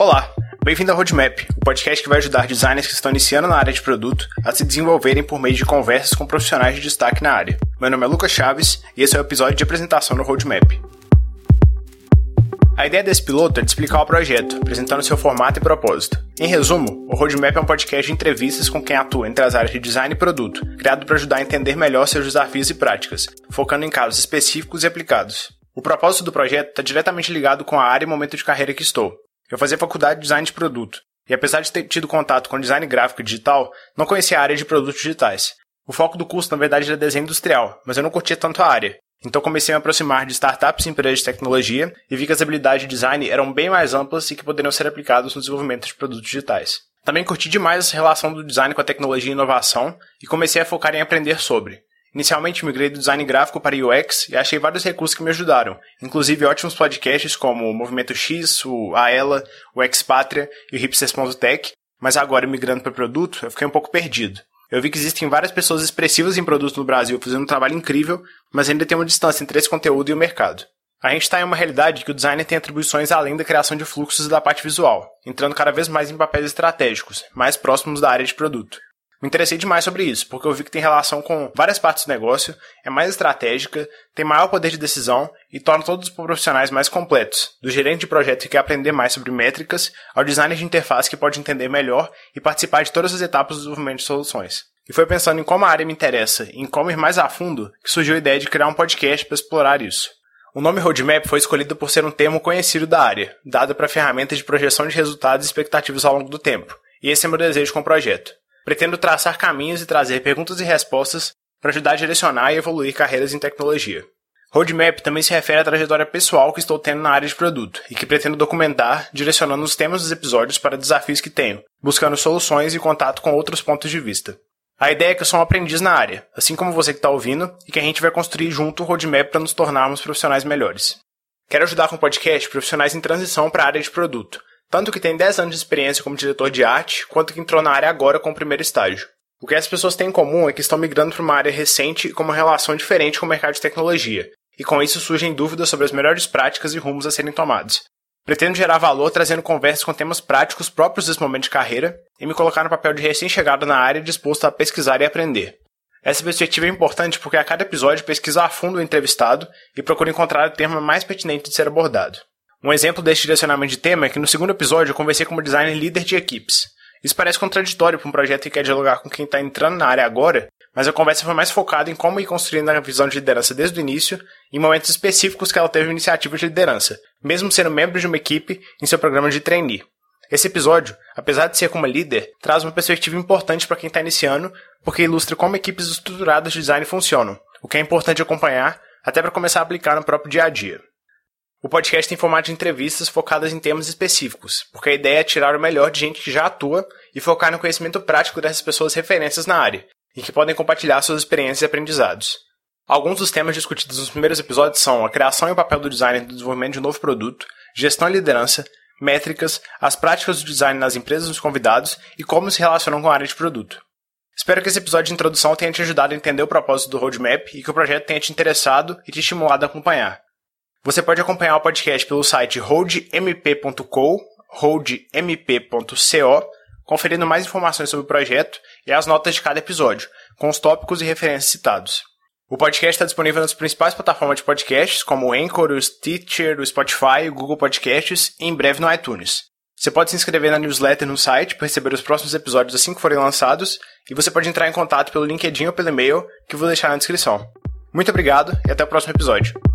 Olá, bem-vindo ao Roadmap, o podcast que vai ajudar designers que estão iniciando na área de produto a se desenvolverem por meio de conversas com profissionais de destaque na área. Meu nome é Lucas Chaves e esse é o episódio de apresentação no Roadmap. A ideia desse piloto é de explicar o projeto, apresentando seu formato e propósito. Em resumo, o Roadmap é um podcast de entrevistas com quem atua entre as áreas de design e produto, criado para ajudar a entender melhor seus desafios e práticas, focando em casos específicos e aplicados. O propósito do projeto está diretamente ligado com a área e momento de carreira que estou, eu fazia faculdade de design de produto, e apesar de ter tido contato com design gráfico e digital, não conhecia a área de produtos digitais. O foco do curso, na verdade, era desenho industrial, mas eu não curtia tanto a área. Então comecei a me aproximar de startups e empresas de tecnologia e vi que as habilidades de design eram bem mais amplas e que poderiam ser aplicadas no desenvolvimento de produtos digitais. Também curti demais essa relação do design com a tecnologia e inovação e comecei a focar em aprender sobre. Inicialmente migrei do design gráfico para UX e achei vários recursos que me ajudaram, inclusive ótimos podcasts como o Movimento X, o Aela, o Expatria e o Hipsters.tech, mas agora migrando para produto, eu fiquei um pouco perdido. Eu vi que existem várias pessoas expressivas em produto no Brasil fazendo um trabalho incrível, mas ainda tem uma distância entre esse conteúdo e o mercado. A gente está em uma realidade que o designer tem atribuições além da criação de fluxos e da parte visual, entrando cada vez mais em papéis estratégicos, mais próximos da área de produto. Me interessei demais sobre isso, porque eu vi que tem relação com várias partes do negócio, é mais estratégica, tem maior poder de decisão e torna todos os profissionais mais completos, do gerente de projeto que quer aprender mais sobre métricas, ao designer de interface que pode entender melhor e participar de todas as etapas do desenvolvimento de soluções. E foi pensando em como a área me interessa e em como ir mais a fundo que surgiu a ideia de criar um podcast para explorar isso. O nome Roadmap foi escolhido por ser um termo conhecido da área, dado para ferramentas de projeção de resultados e expectativas ao longo do tempo. E esse é meu desejo com o projeto. Pretendo traçar caminhos e trazer perguntas e respostas para ajudar a direcionar e evoluir carreiras em tecnologia. Roadmap também se refere à trajetória pessoal que estou tendo na área de produto e que pretendo documentar, direcionando os temas dos episódios para desafios que tenho, buscando soluções e contato com outros pontos de vista. A ideia é que eu sou um aprendiz na área, assim como você que está ouvindo, e que a gente vai construir junto um roadmap para nos tornarmos profissionais melhores. Quero ajudar com o podcast profissionais em transição para a área de produto, tanto que tem 10 anos de experiência como diretor de arte, quanto que entrou na área agora com o primeiro estágio. O que as pessoas têm em comum é que estão migrando para uma área recente e com uma relação diferente com o mercado de tecnologia, e com isso surgem dúvidas sobre as melhores práticas e rumos a serem tomados. Pretendo gerar valor trazendo conversas com temas práticos próprios desse momento de carreira e me colocar no papel de recém-chegado na área disposto a pesquisar e aprender. Essa perspectiva é importante porque a cada episódio pesquisa a fundo o entrevistado e procura encontrar o termo mais pertinente de ser abordado. Um exemplo deste direcionamento de tema é que no segundo episódio eu conversei como designer líder de equipes. Isso parece contraditório para um projeto que quer dialogar com quem está entrando na área agora, mas a conversa foi mais focada em como ir construindo a visão de liderança desde o início, em momentos específicos que ela teve iniciativa de liderança, mesmo sendo membro de uma equipe em seu programa de trainee. Esse episódio, apesar de ser como líder, traz uma perspectiva importante para quem está iniciando, porque ilustra como equipes estruturadas de design funcionam, o que é importante acompanhar até para começar a aplicar no próprio dia a dia. O podcast tem formato de entrevistas focadas em temas específicos, porque a ideia é tirar o melhor de gente que já atua e focar no conhecimento prático dessas pessoas referências na área, e que podem compartilhar suas experiências e aprendizados. Alguns dos temas discutidos nos primeiros episódios são a criação e o papel do design no desenvolvimento de um novo produto, gestão e liderança, métricas, as práticas do design nas empresas dos convidados e como se relacionam com a área de produto. Espero que esse episódio de introdução tenha te ajudado a entender o propósito do roadmap e que o projeto tenha te interessado e te estimulado a acompanhar. Você pode acompanhar o podcast pelo site holdmp.co, holdmp.co, conferindo mais informações sobre o projeto e as notas de cada episódio, com os tópicos e referências citados. O podcast está disponível nas principais plataformas de podcasts, como o Anchor, o Stitcher, o Spotify, o Google Podcasts e em breve no iTunes. Você pode se inscrever na newsletter no site para receber os próximos episódios assim que forem lançados, e você pode entrar em contato pelo LinkedIn ou pelo e-mail, que vou deixar na descrição. Muito obrigado e até o próximo episódio.